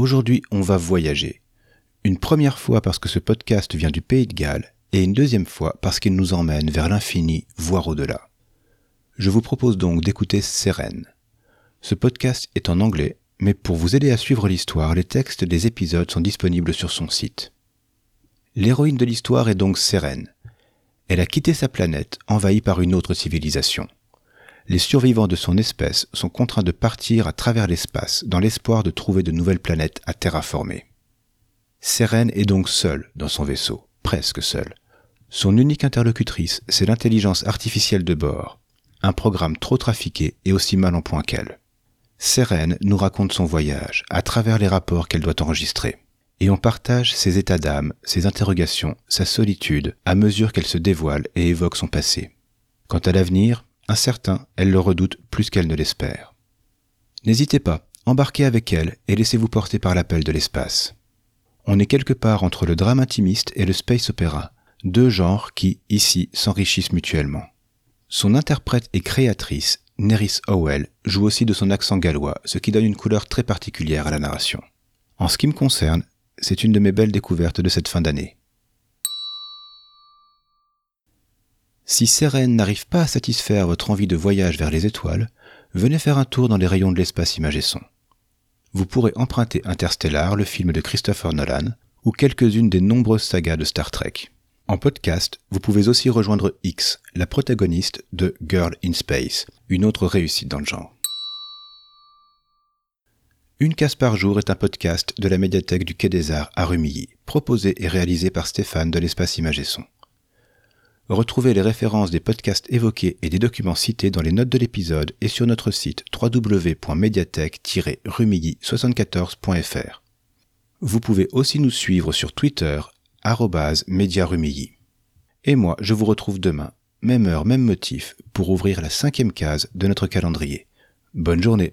Aujourd'hui on va voyager. Une première fois parce que ce podcast vient du Pays de Galles et une deuxième fois parce qu'il nous emmène vers l'infini, voire au-delà. Je vous propose donc d'écouter Sérène. Ce podcast est en anglais, mais pour vous aider à suivre l'histoire, les textes des épisodes sont disponibles sur son site. L'héroïne de l'histoire est donc Sérène, elle a quitté sa planète, envahie par une autre civilisation. Les survivants de son espèce sont contraints de partir à travers l'espace dans l'espoir de trouver de nouvelles planètes à terraformer. Seren est donc seule dans son vaisseau, presque seule. Son unique interlocutrice, c'est l'intelligence artificielle de bord, un programme trop trafiqué et aussi mal en point qu'elle. Seren nous raconte son voyage à travers les rapports qu'elle doit enregistrer et on partage ses états d'âme, ses interrogations, sa solitude, à mesure qu'elle se dévoile et évoque son passé. Quant à l'avenir, incertain, elle le redoute plus qu'elle ne l'espère. N'hésitez pas, embarquez avec elle et laissez-vous porter par l'appel de l'espace. On est quelque part entre le drame intimiste et le space opéra, deux genres qui, ici, s'enrichissent mutuellement. Son interprète et créatrice, Neris Howell, joue aussi de son accent gallois, ce qui donne une couleur très particulière à la narration. En ce qui me concerne, c'est une de mes belles découvertes de cette fin d'année. Si Sérène n'arrive pas à satisfaire votre envie de voyage vers les étoiles, venez faire un tour dans les rayons de l'espace imagé son. Vous pourrez emprunter Interstellar, le film de Christopher Nolan, ou quelques-unes des nombreuses sagas de Star Trek. En podcast, vous pouvez aussi rejoindre X, la protagoniste de Girl in Space, une autre réussite dans le genre. Une case par jour est un podcast de la médiathèque du Quai des Arts à Rumilly, proposé et réalisé par Stéphane de l'espace Image et Son. Retrouvez les références des podcasts évoqués et des documents cités dans les notes de l'épisode et sur notre site www.mediathèque-rumilly74.fr. Vous pouvez aussi nous suivre sur Twitter, @mediarumilly. Et moi, je vous retrouve demain, même heure, même motif, pour ouvrir la cinquième case de notre calendrier. Bonne journée